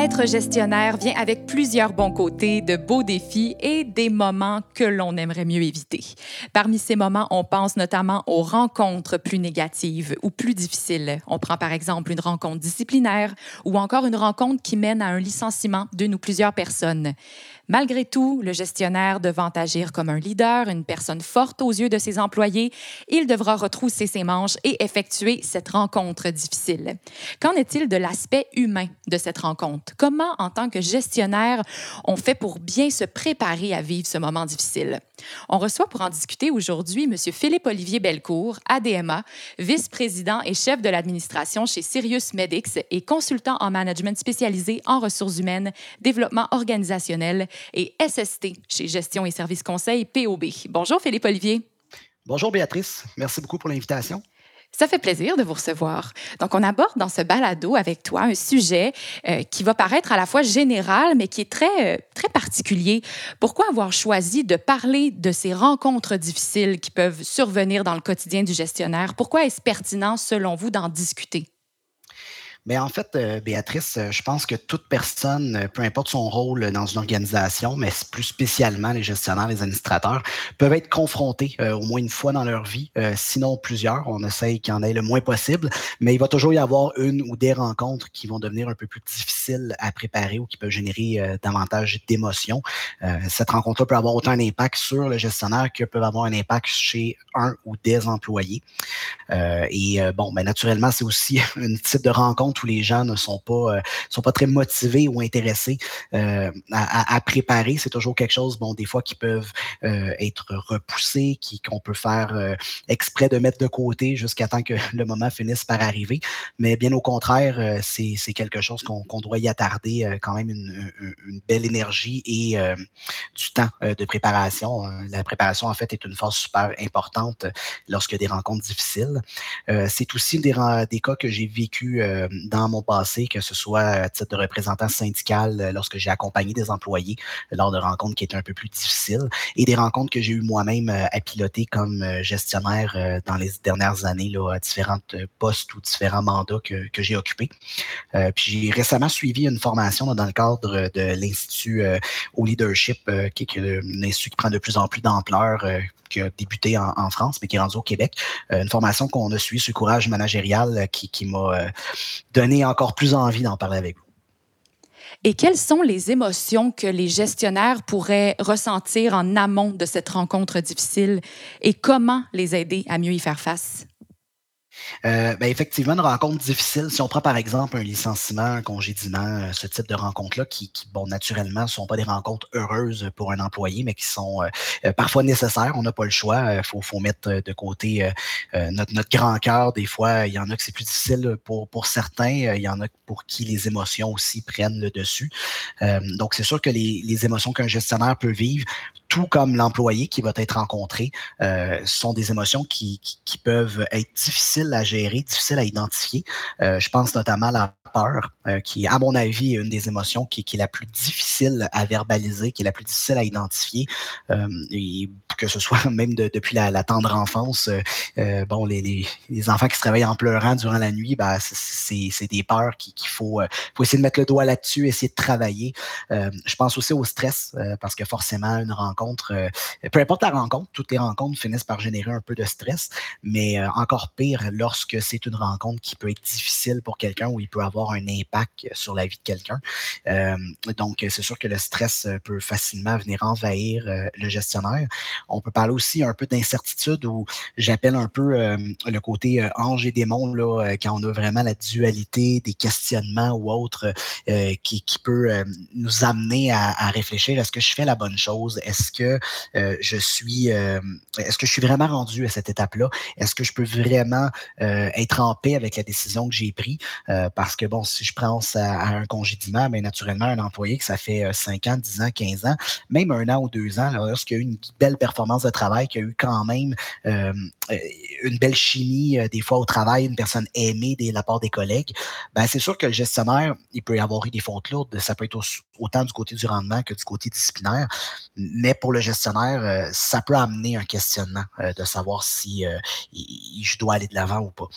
Être gestionnaire vient avec plusieurs bons côtés, de beaux défis et des moments que l'on aimerait mieux éviter. Parmi ces moments, on pense notamment aux rencontres plus négatives ou plus difficiles. On prend par exemple une rencontre disciplinaire ou encore une rencontre qui mène à un licenciement d'une ou plusieurs personnes. Malgré tout, le gestionnaire devant agir comme un leader, une personne forte aux yeux de ses employés, il devra retrousser ses manches et effectuer cette rencontre difficile. Qu'en est-il de l'aspect humain de cette rencontre? Comment, en tant que gestionnaire, on fait pour bien se préparer à vivre ce moment difficile? On reçoit pour en discuter aujourd'hui M. Philippe-Olivier Belcourt, ADMA, vice-président et chef de l'administration chez Sirius Medix et consultant en management spécialisé en ressources humaines, développement organisationnel et SST chez Gestion et Services Conseil POB. Bonjour Philippe Olivier. Bonjour Béatrice, merci beaucoup pour l'invitation. Ça fait plaisir de vous recevoir. Donc, on aborde dans ce balado avec toi un sujet euh, qui va paraître à la fois général, mais qui est très, euh, très particulier. Pourquoi avoir choisi de parler de ces rencontres difficiles qui peuvent survenir dans le quotidien du gestionnaire? Pourquoi est-ce pertinent, selon vous, d'en discuter? Mais en fait, euh, Béatrice, euh, je pense que toute personne, euh, peu importe son rôle dans une organisation, mais plus spécialement les gestionnaires, les administrateurs, peuvent être confrontés au moins une fois dans leur vie, sinon plusieurs. On essaye qu'il y en ait le moins possible, mais il va toujours y avoir une ou des rencontres qui vont devenir un peu plus difficiles à préparer ou qui peuvent générer davantage d'émotions. cette rencontre-là peut avoir autant un impact sur le gestionnaire que peut avoir un impact chez un ou des employés. Et bon, ben, naturellement, c'est aussi un type de rencontre où les gens ne sont pas, euh, sont pas très motivés ou intéressés euh, à, préparer. C'est toujours quelque chose, bon, des fois qui peuvent euh, être repoussés, qu'on peut faire exprès de mettre de côté jusqu'à temps que le moment finisse par arriver. Mais bien au contraire, c'est quelque chose qu'on doit y attarder quand même une, une belle énergie et du temps de préparation. La préparation, en fait, est une phase super importante a des rencontres difficiles. C'est aussi des, cas que j'ai vécu dans mon passé, que ce soit à titre de représentant syndical euh, lorsque j'ai accompagné des employés lors de rencontres qui étaient un peu plus difficiles et des rencontres que j'ai eu moi-même euh, à piloter comme euh, gestionnaire dans les dernières années là, à différents postes ou différents mandats que, que j'ai occupés. puis j'ai récemment suivi une formation dans le cadre de l'Institut au leadership, qui est un institut qui prend de plus en plus d'ampleur, qui a débuté en, France, mais qui est rendu au Québec. une formation qu'on a suivie le courage managérial qui, qui m'a donné encore plus envie d'en parler avec vous. Et quelles sont les émotions que les gestionnaires pourraient ressentir en amont de cette rencontre difficile? Et comment les aider à mieux y faire face? Euh, ben effectivement, une rencontre difficile. Si on prend par exemple un licenciement, un congédiement, euh, ce type de rencontres-là, qui, bon, naturellement, ne sont pas des rencontres heureuses pour un employé, mais qui sont euh, parfois nécessaires. On n'a pas le choix. Il faut, mettre de côté notre, grand cœur. Des fois, il y en a que c'est plus difficile pour, certains. Il y en a pour qui les émotions aussi prennent le dessus. donc, c'est sûr que les émotions qu'un gestionnaire peut vivre, tout comme l'employé qui va être rencontré, sont des émotions qui, qui, qui peuvent être difficiles à gérer, difficile à identifier. Euh, je pense notamment à la peur, euh, qui, à mon avis, est une des émotions qui, est la plus difficile à verbaliser, qui est la plus difficile à identifier. Euh, et que ce soit même depuis la, tendre enfance, bon, les, enfants qui se réveillent en pleurant durant la nuit, ben, c'est des peurs qu'il faut, faut essayer de mettre le doigt là-dessus, essayer de travailler. je pense aussi au stress, parce que forcément, une rencontre, peu importe la rencontre, toutes les rencontres finissent par générer un peu de stress, mais encore pire, lorsque c'est une rencontre qui peut être difficile pour quelqu'un ou il peut avoir un impact sur la vie de quelqu'un. Euh, donc, c'est sûr que le stress peut facilement venir envahir euh, le gestionnaire. On peut parler aussi un peu d'incertitude ou j'appelle un peu euh, le côté ange et démon, là, quand on a vraiment la dualité des questionnements ou autres qui, peut nous amener à, à réfléchir, est-ce que je fais la bonne chose? Est-ce est-ce que je suis, est-ce que je suis vraiment rendu à cette étape-là? Est-ce que je peux vraiment être en paix avec la décision que j'ai prise? parce que bon, si je pense à, un congédiement, mais ben, naturellement, un employé que ça fait 5 ans, 10 ans, 15 ans, même un an ou deux ans, lorsqu'il y a eu une belle performance de travail, qu'il y a eu quand même une belle chimie des fois au travail, une personne aimée de la part des collègues, ben c'est sûr que le gestionnaire, il peut y avoir eu des fautes lourdes. Ça peut être autant du côté du rendement que du côté disciplinaire. Mais pour le gestionnaire, euh, ça peut amener un questionnement euh, de savoir si euh, je dois aller de l'avant ou pas.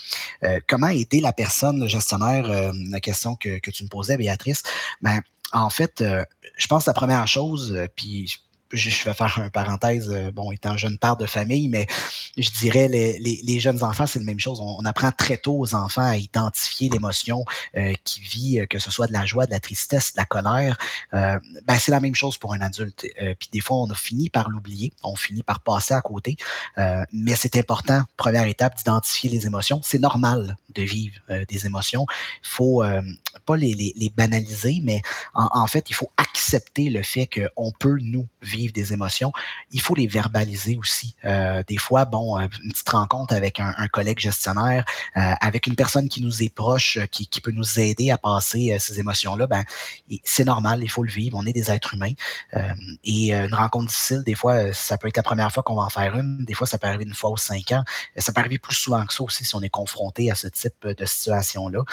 comment aider la personne, le gestionnaire, la question que, tu me posais, Béatrice, ben, en fait, je pense que la première chose, puis je vais faire un parenthèse, euh, bon, étant jeune père de famille, mais je dirais les, les, jeunes enfants, c'est la même chose. On, apprend très tôt aux enfants à identifier l'émotion euh, qui vit, euh, que ce soit de la joie, de la tristesse, de la colère. ben, c'est la même chose pour un adulte. puis des fois, on a fini par l'oublier, on finit par passer à côté. mais c'est important, première étape, d'identifier les émotions. C'est normal de vivre des émotions. Il faut pas les, les, banaliser, mais en, en fait, il faut accepter le fait qu'on peut nous vivre des émotions, il faut les verbaliser aussi. Euh, des fois, bon, euh, une petite rencontre avec un, collègue gestionnaire, euh, avec une personne qui nous est proche, qui, peut nous aider à passer ces émotions-là, ben, c'est normal, il faut le vivre. On est des êtres humains. et une rencontre difficile, des fois, ça peut être la première fois qu'on va en faire une. Des fois, ça peut arriver une fois ou cinq ans. Ça peut arriver plus souvent que ça aussi si on est confronté à ce type de situation-là.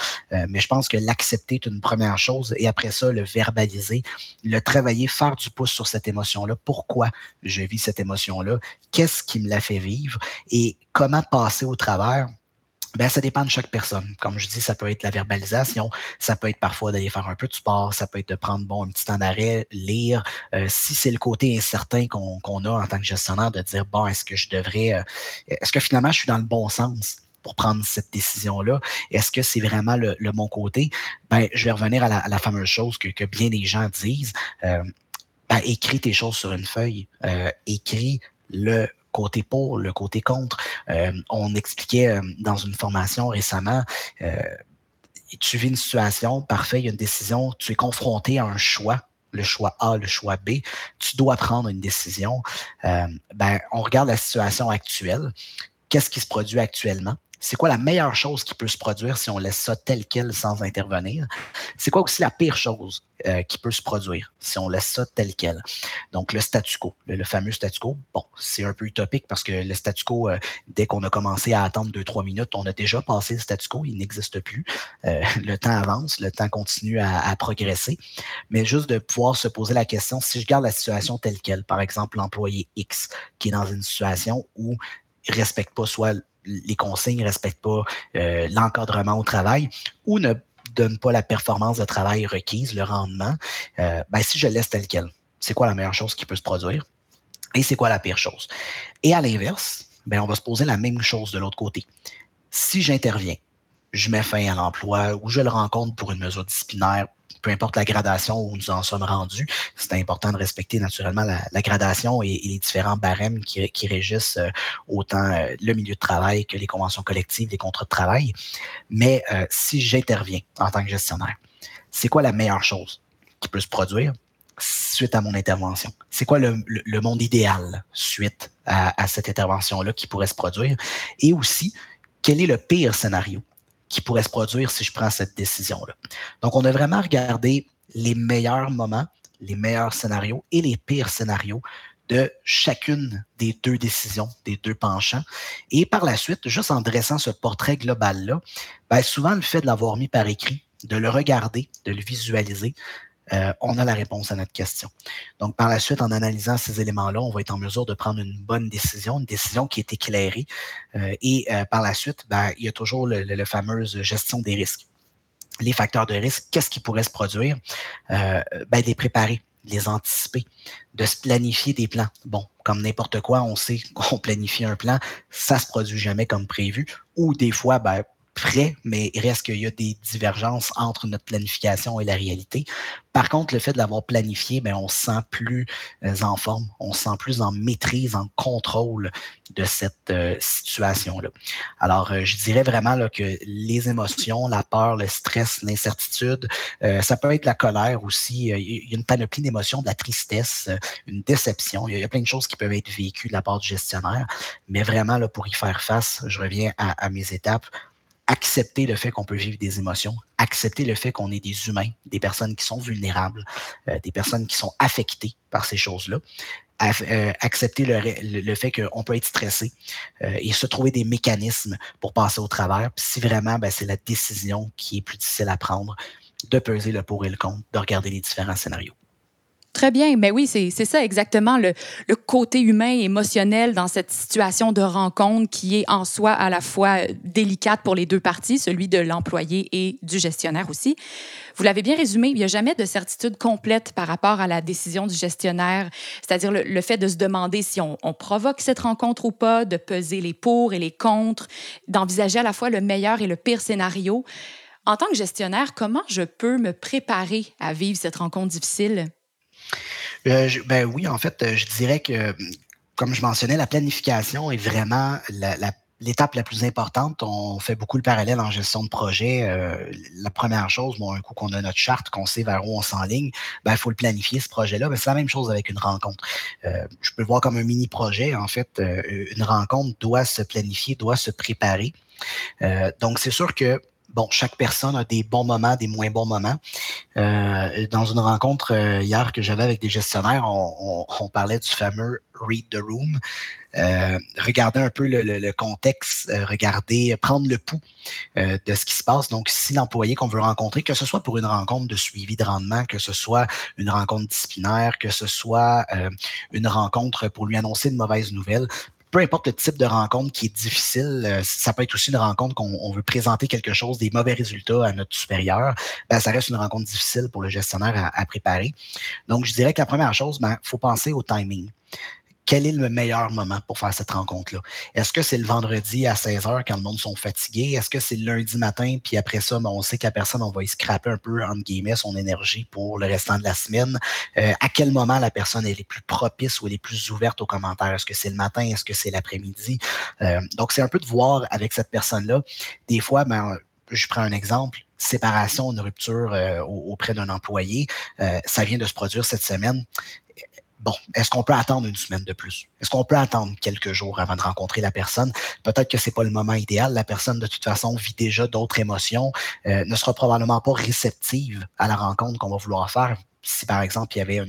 mais je pense que l'accepter est une première chose et après ça, le verbaliser, le travailler, faire du pouce sur cette émotion-là pourquoi je vis cette émotion-là, qu'est-ce qui me la fait vivre et comment passer au travers. Ben, ça dépend de chaque personne. Comme je dis, ça peut être la verbalisation, ça peut être parfois d'aller faire un peu de sport, ça peut être de prendre bon, un petit temps d'arrêt, lire. Euh, si c'est le côté incertain qu'on a en tant que gestionnaire, de dire, bon, est-ce que je devrais, euh, est-ce que finalement je suis dans le bon sens? pour prendre cette décision-là? Est-ce que c'est vraiment le, bon côté? Ben, je vais revenir à la, fameuse chose que, bien des gens disent. Euh, ben, écris tes choses sur une feuille. Euh, écris le côté pour, le côté contre. Euh, on expliquait euh, dans une formation récemment, tu vis une situation, parfait, il y a une décision, tu es confronté à un choix le choix A, le choix B, tu dois prendre une décision. ben, on regarde la situation actuelle. Qu'est-ce qui se produit actuellement? C'est quoi la meilleure chose qui peut se produire si on laisse ça tel quel sans intervenir? C'est quoi aussi la pire chose euh, qui peut se produire si on laisse ça tel quel? Donc, le statu quo, le, fameux statu quo, bon, c'est un peu utopique parce que le statu quo, euh, dès qu'on a commencé à attendre deux, trois minutes, on a déjà passé le statu quo, il n'existe plus. Euh, le temps avance, le temps continue à, progresser. Mais juste de pouvoir se poser la question, si je garde la situation telle quelle, par exemple, l'employé X qui est dans une situation où il ne respecte pas soit les consignes ne respectent pas euh, l'encadrement au travail ou ne donnent pas la performance de travail requise, le rendement, euh, ben, si je laisse tel quel, c'est quoi la meilleure chose qui peut se produire et c'est quoi la pire chose? Et à l'inverse, ben, on va se poser la même chose de l'autre côté. Si j'interviens, je mets fin à l'emploi ou je le rencontre pour une mesure disciplinaire peu importe la gradation où nous en sommes rendus, c'est important de respecter naturellement la, gradation et, les différents barèmes qui, régissent euh, autant euh, le milieu de travail que les conventions collectives, les contrats de travail. Mais euh, si j'interviens en tant que gestionnaire, c'est quoi la meilleure chose qui peut se produire suite à mon intervention? C'est quoi le, monde idéal suite à cette intervention-là qui pourrait se produire? Et aussi, quel est le pire scénario qui pourrait se produire si je prends cette décision-là. Donc, on a vraiment regardé les meilleurs moments, les meilleurs scénarios et les pires scénarios de chacune des deux décisions, des deux penchants. Et par la suite, juste en dressant ce portrait global-là, ben souvent le fait de l'avoir mis par écrit, de le regarder, de le visualiser, euh, on a la réponse à notre question. Donc, par la suite, en analysant ces éléments-là, on va être en mesure de prendre une bonne décision, une décision qui est éclairée. Euh, et euh, par la suite, ben, il y a toujours le, fameuse gestion des risques. Les facteurs de risque, qu'est-ce qui pourrait se produire? Ben, les préparer, les anticiper, de se planifier des plans. Bon, comme n'importe quoi, on sait qu'on planifie un plan, ça se produit jamais comme prévu. Ou des fois, ben, près, mais il reste qu'il y a des divergences entre notre planification et la réalité. Par contre, le fait de l'avoir planifié, bien, on se sent plus euh, en forme, on se sent plus en maîtrise, en contrôle de cette euh, situation-là. Alors, euh, je dirais vraiment que les émotions, la peur, le stress, l'incertitude, ça peut être la colère aussi. Il y a une panoplie d'émotions, de la tristesse, une déception. Il y, a, plein de choses qui peuvent être vécues de la part du gestionnaire. Mais vraiment, pour y faire face, je reviens à mes étapes accepter le fait qu'on peut vivre des émotions, accepter le fait qu'on est des humains, des personnes qui sont vulnérables, euh, des personnes qui sont affectées par ces choses-là, euh, accepter le, fait qu'on peut être stressé euh, et se trouver des mécanismes pour passer au travers. Puis si vraiment ben, c'est la décision qui est plus difficile à prendre, de peser le pour et le contre, de regarder les différents scénarios. Très bien, mais oui, c'est ça exactement le, côté humain et émotionnel dans cette situation de rencontre qui est en soi à la fois délicate pour les deux parties, celui de l'employé et du gestionnaire aussi. Vous l'avez bien résumé, il n'y a jamais de certitude complète par rapport à la décision du gestionnaire, c'est-à-dire le, fait de se demander si on, on, provoque cette rencontre ou pas, de peser les pour et les contre, d'envisager à la fois le meilleur et le pire scénario. En tant que gestionnaire, comment je peux me préparer à vivre cette rencontre difficile? Euh, ben oui, en fait, euh, je dirais que, comme je mentionnais, la planification est vraiment l'étape la, plus importante. On fait beaucoup le parallèle en gestion de projet. Euh, la première chose, bon, un coup qu'on a notre charte, qu'on sait vers où on s'enligne, ben, il faut le planifier, ce projet-là. Ben, c'est la même chose avec une rencontre. je peux le voir comme un mini-projet. En fait, une rencontre doit se planifier, doit se préparer. donc, c'est sûr que bon, chaque personne a des bons moments, des moins bons moments. Euh, dans une rencontre euh, hier que j'avais avec des gestionnaires, on, parlait du fameux read the room. Euh, regarder un peu le, contexte, regarder, prendre le pouls de ce qui se passe. Donc, si l'employé qu'on veut rencontrer, que ce soit pour une rencontre de suivi de rendement, que ce soit une rencontre disciplinaire, que ce soit une rencontre pour lui annoncer une mauvaise nouvelle, peu importe le type de rencontre qui est difficile, euh, ça peut être aussi une rencontre qu'on veut présenter quelque chose, des mauvais résultats à notre supérieur, ben, ça reste une rencontre difficile pour le gestionnaire à, préparer. Donc, je dirais que la première chose, il ben, faut penser au timing quel est le meilleur moment pour faire cette rencontre-là? Est-ce que c'est le vendredi à 16 h quand le monde sont fatigués? Est-ce que c'est le lundi matin, puis après ça, ben, on sait qu'à personne, on va y scraper un peu, entre guillemets, son énergie pour le restant de la semaine? Euh, à quel moment la personne est plus propice ou elle est plus ouverte aux commentaires? Est-ce que c'est le matin? Est-ce que c'est l'après-midi? Euh, donc, c'est un peu de voir avec cette personne-là. Des fois, ben, je prends un exemple séparation, une rupture euh, auprès d'un employé. ça vient de se produire cette semaine bon, est-ce qu'on peut attendre une semaine de plus? Est-ce qu'on peut attendre quelques jours avant de rencontrer la personne? Peut-être que c'est pas le moment idéal. La personne, de toute façon, vit déjà d'autres émotions, euh, ne sera probablement pas réceptive à la rencontre qu'on va vouloir faire si par exemple il y avait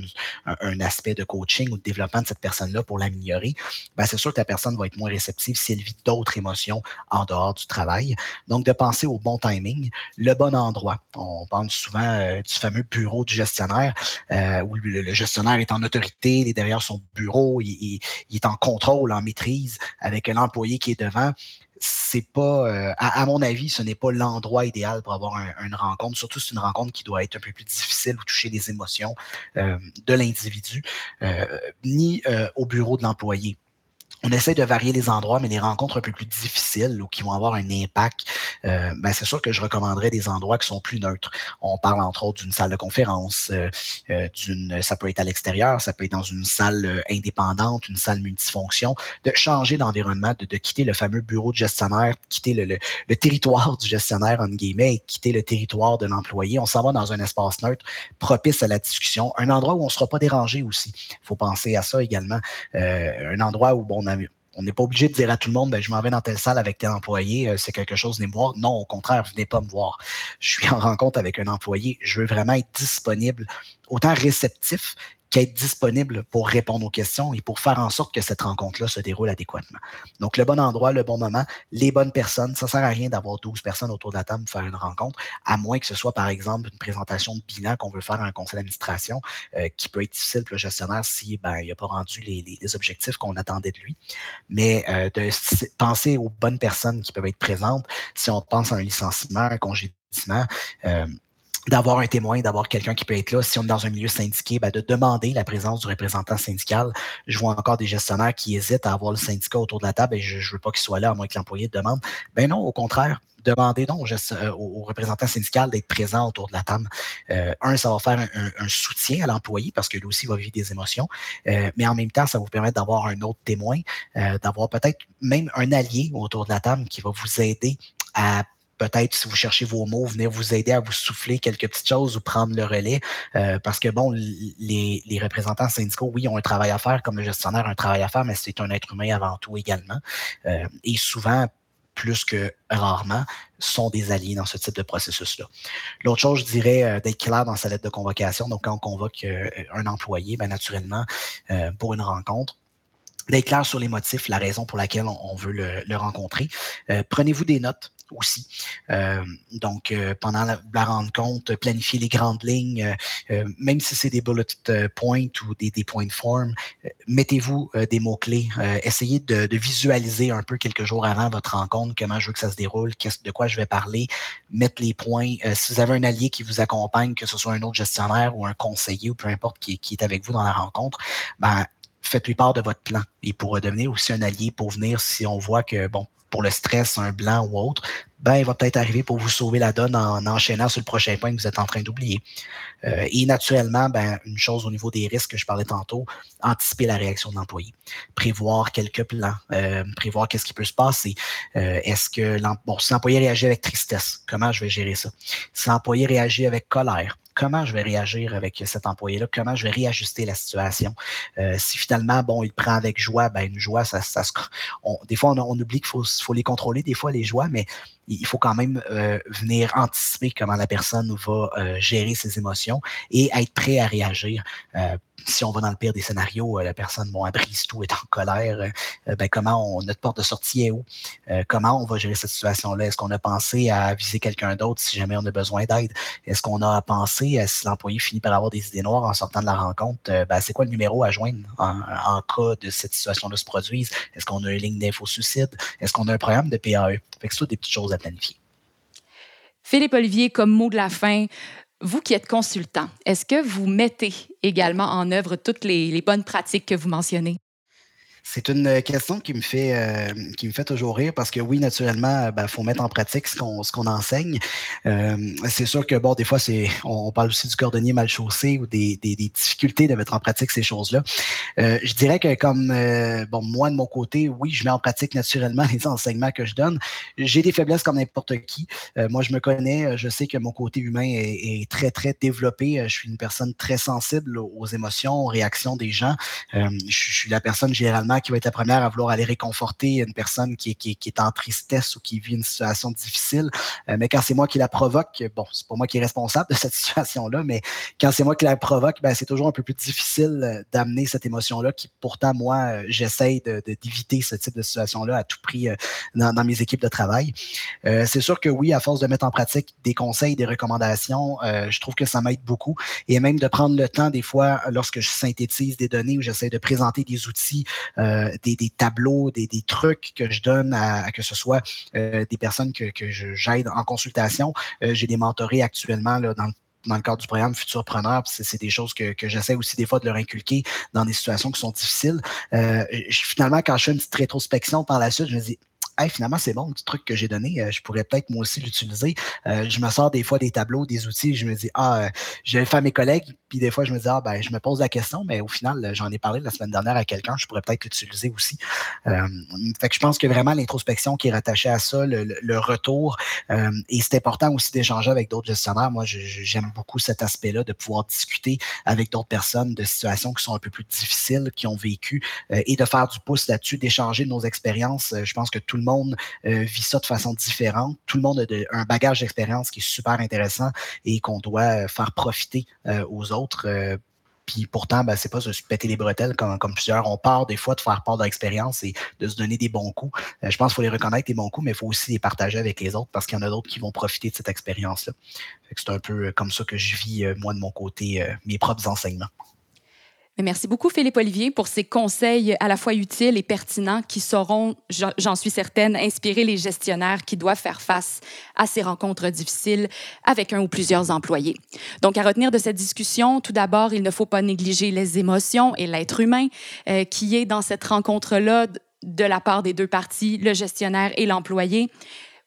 un, aspect de coaching ou de développement de cette personne-là pour l'améliorer, ben c'est sûr que la personne va être moins réceptive si elle vit d'autres émotions en dehors du travail. Donc, de penser au bon timing, le bon endroit. On parle souvent euh, du fameux bureau du gestionnaire euh, où le, gestionnaire est en autorité, il est derrière son bureau, il, il est en contrôle, en maîtrise avec l'employé qui est devant c'est pas, euh, à, mon avis, ce n'est pas l'endroit idéal pour avoir une rencontre, surtout c'est une rencontre qui doit être un peu plus difficile ou toucher les émotions euh, de l'individu, euh, ni au bureau de l'employé on essaie de varier les endroits, mais les rencontres un peu plus difficiles ou qui vont avoir un impact, euh, ben c'est sûr que je recommanderais des endroits qui sont plus neutres. On parle entre autres d'une salle de conférence, euh, euh, d'une, ça peut être à l'extérieur, ça peut être dans une salle indépendante, une salle multifonction, de changer d'environnement, de, de, quitter le fameux bureau de gestionnaire, quitter le, le, territoire du gestionnaire, en guillemets, et quitter le territoire de l'employé. On s'en va dans un espace neutre, propice à la discussion, un endroit où on ne sera pas dérangé aussi. Il faut penser à ça également. un endroit où, bon, on n'est pas obligé de dire à tout le monde, ben, je m'en vais dans telle salle avec tel employé, euh, c'est quelque chose, venez me voir. Non, au contraire, venez pas me voir. Je suis en rencontre avec un employé, je veux vraiment être disponible, autant réceptif qu'être disponible pour répondre aux questions et pour faire en sorte que cette rencontre-là se déroule adéquatement. Donc, le bon endroit, le bon moment, les bonnes personnes. Ça ne sert à rien d'avoir 12 personnes autour de la table pour faire une rencontre, à moins que ce soit, par exemple, une présentation de bilan qu'on veut faire à un conseil d'administration, euh, qui peut être difficile pour le gestionnaire si ben, il n'a pas rendu les, les, objectifs qu'on attendait de lui. Mais euh, de penser aux bonnes personnes qui peuvent être présentes, si on pense à un licenciement, un congédiement, euh, d'avoir un témoin, d'avoir quelqu'un qui peut être là. Si on est dans un milieu syndiqué, ben de demander la présence du représentant syndical. Je vois encore des gestionnaires qui hésitent à avoir le syndicat autour de la table et je ne veux pas qu'il soit là à moins que l'employé demande. Ben non, au contraire, demandez donc euh, au, représentant syndical d'être présent autour de la table. Euh, un, ça va faire un, soutien à l'employé parce que lui aussi va vivre des émotions, euh, mais en même temps, ça vous permettre d'avoir un autre témoin, d'avoir peut-être même un allié autour de la table qui va vous aider à peut-être, si vous cherchez vos mots, venir vous aider à vous souffler quelques petites choses ou prendre le relais. Euh, parce que, bon, les, représentants syndicaux, oui, ont un travail à faire, comme le gestionnaire a un travail à faire, mais c'est un être humain avant tout également. Euh, et souvent, plus que rarement, sont des alliés dans ce type de processus-là. L'autre chose, je dirais, euh, d'être clair dans sa lettre de convocation. Donc, quand on convoque un employé, bien naturellement, pour une rencontre, d'être clair sur les motifs, la raison pour laquelle on, veut le, rencontrer. Prenez-vous des notes aussi. Euh, donc, euh, pendant la, la, rencontre, planifier les grandes lignes, euh, même si c'est des bullet points ou des, des points de forme, mettez-vous des mots-clés. essayez de, de, visualiser un peu quelques jours avant votre rencontre comment je veux que ça se déroule, de quoi je vais parler, mettre les points. si vous avez un allié qui vous accompagne, que ce soit un autre gestionnaire ou un conseiller ou peu importe qui, qui est avec vous dans la rencontre, ben, faites-lui part de votre plan. Il pourra devenir aussi un allié pour venir si on voit que, bon, pour le stress, un blanc ou autre, ben, il va peut-être arriver pour vous sauver la donne en, enchaînant sur le prochain point que vous êtes en train d'oublier. Euh, et naturellement, ben, une chose au niveau des risques que je parlais tantôt, anticiper la réaction de l'employé. Prévoir quelques plans, euh, prévoir qu'est-ce qui peut se passer. Euh, est-ce que bon, si l'employé réagit avec tristesse, comment je vais gérer ça? Si l'employé réagit avec colère, comment je vais réagir avec cet employé-là, comment je vais réajuster la situation? Euh, si finalement, bon, il prend avec joie, ben une joie, ça, ça des fois, on, oublie qu'il faut, faut, les contrôler, des fois, les joies, mais il faut quand même euh, venir anticiper comment la personne va euh, gérer ses émotions et être prêt à réagir. Euh, si on va dans le pire des scénarios, la personne bon, elle tout, est en colère, ben, comment on, notre porte de sortie est où? comment on va gérer cette situation-là? Est-ce qu'on a pensé à viser quelqu'un d'autre si jamais on a besoin d'aide? Est-ce qu'on a pensé à si l'employé finit par avoir des idées noires en sortant de la rencontre? Ben, c'est quoi le numéro à joindre en, cas de cette situation-là se produise? Est-ce qu'on a une ligne d'info-suicide? Est-ce qu'on a un programme de PAE? Fait que c'est des petites choses à planifier. Philippe Olivier, comme mot de la fin, vous qui êtes consultant, est-ce que vous mettez également en œuvre toutes les, bonnes pratiques que vous mentionnez? C'est une euh, question qui me fait euh, qui me fait toujours rire parce que oui, naturellement, il euh, ben, faut mettre en pratique ce qu'on enseigne. c'est sûr que bon, des fois, on, parle aussi du cordonnier mal chaussé ou des, des, difficultés de mettre en pratique ces choses-là. je dirais que comme bon, moi de mon côté, oui, je mets en pratique naturellement les enseignements que je donne. J'ai des faiblesses comme n'importe qui. moi, je me connais, je sais que mon côté humain est, très, très développé. Je suis une personne très sensible aux émotions, aux réactions des gens. je suis la personne généralement qui va être la première à vouloir aller réconforter une personne qui, qui, qui est en tristesse ou qui vit une situation difficile. Euh, mais quand c'est moi qui la provoque, bon, c'est pas moi qui est responsable de cette situation-là, mais quand c'est moi qui la provoque, ben, c'est toujours un peu plus difficile euh, d'amener cette émotion-là qui, pourtant, moi, euh, j'essaye d'éviter de, ce type de situation-là à tout prix dans, dans, mes équipes de travail. c'est sûr que oui, à force de mettre en pratique des conseils, des recommandations, je trouve que ça m'aide beaucoup. Et même de prendre le temps, des fois, lorsque je synthétise des données ou j'essaie de présenter des outils, euh, des, tableaux, des, trucs que je donne à, que ce soit euh, des personnes que, que j'aide en consultation. Euh, j'ai des mentorés actuellement là, dans le dans le cadre du programme Futurpreneur, c'est des choses que, que j'essaie aussi des fois de leur inculquer dans des situations qui sont difficiles. finalement, quand je fais une petite rétrospection par la suite, je me dis, finalement, c'est bon, le truc que j'ai donné, euh, je pourrais peut-être moi aussi l'utiliser. Euh, je me sors des fois des tableaux, des outils, je me dis, ah, euh, je vais faire mes collègues, puis des fois, je me dis, ah, ben, je me pose la question, mais au final, j'en ai parlé la semaine dernière à quelqu'un, je pourrais peut-être l'utiliser aussi. fait que je pense que vraiment l'introspection qui est rattachée à ça, le, retour, et c'est important aussi d'échanger avec d'autres gestionnaires. Moi, j'aime beaucoup cet aspect-là, de pouvoir discuter avec d'autres personnes de situations qui sont un peu plus difficiles, qui ont vécu, et de faire du pouce là-dessus, d'échanger nos expériences. je pense que tout le monde euh, vit ça de façon différente. Tout le monde a un bagage d'expérience qui est super intéressant et qu'on doit euh, faire profiter euh, aux autres. Puis pourtant, ben, c'est pas se péter les bretelles comme, plusieurs. On part des fois de faire part de l'expérience et de se donner des bons coups. je pense qu'il faut les reconnaître, les bons coups, mais il faut aussi les partager avec les autres parce qu'il y en a d'autres qui vont profiter de cette expérience-là. C'est un peu comme ça que je vis, moi, de mon côté, mes propres enseignements. Merci beaucoup, Philippe Olivier, pour ces conseils à la fois utiles et pertinents qui sauront, j'en suis certaine, inspirer les gestionnaires qui doivent faire face à ces rencontres difficiles avec un ou plusieurs employés. Donc, à retenir de cette discussion, tout d'abord, il ne faut pas négliger les émotions et l'être humain euh, qui est dans cette rencontre-là de la part des deux parties, le gestionnaire et l'employé.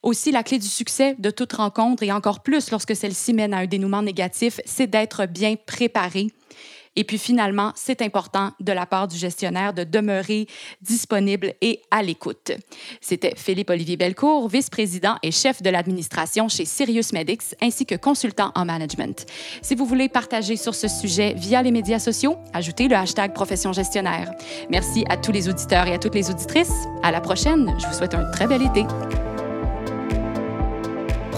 Aussi, la clé du succès de toute rencontre, et encore plus lorsque celle-ci mène à un dénouement négatif, c'est d'être bien préparé et puis finalement, c'est important de la part du gestionnaire de demeurer disponible et à l'écoute. C'était Philippe-Olivier Belcourt, vice-président et chef de l'administration chez Sirius Medics, ainsi que consultant en management. Si vous voulez partager sur ce sujet via les médias sociaux, ajoutez le hashtag profession gestionnaire. Merci à tous les auditeurs et à toutes les auditrices. À la prochaine. Je vous souhaite un très bel été.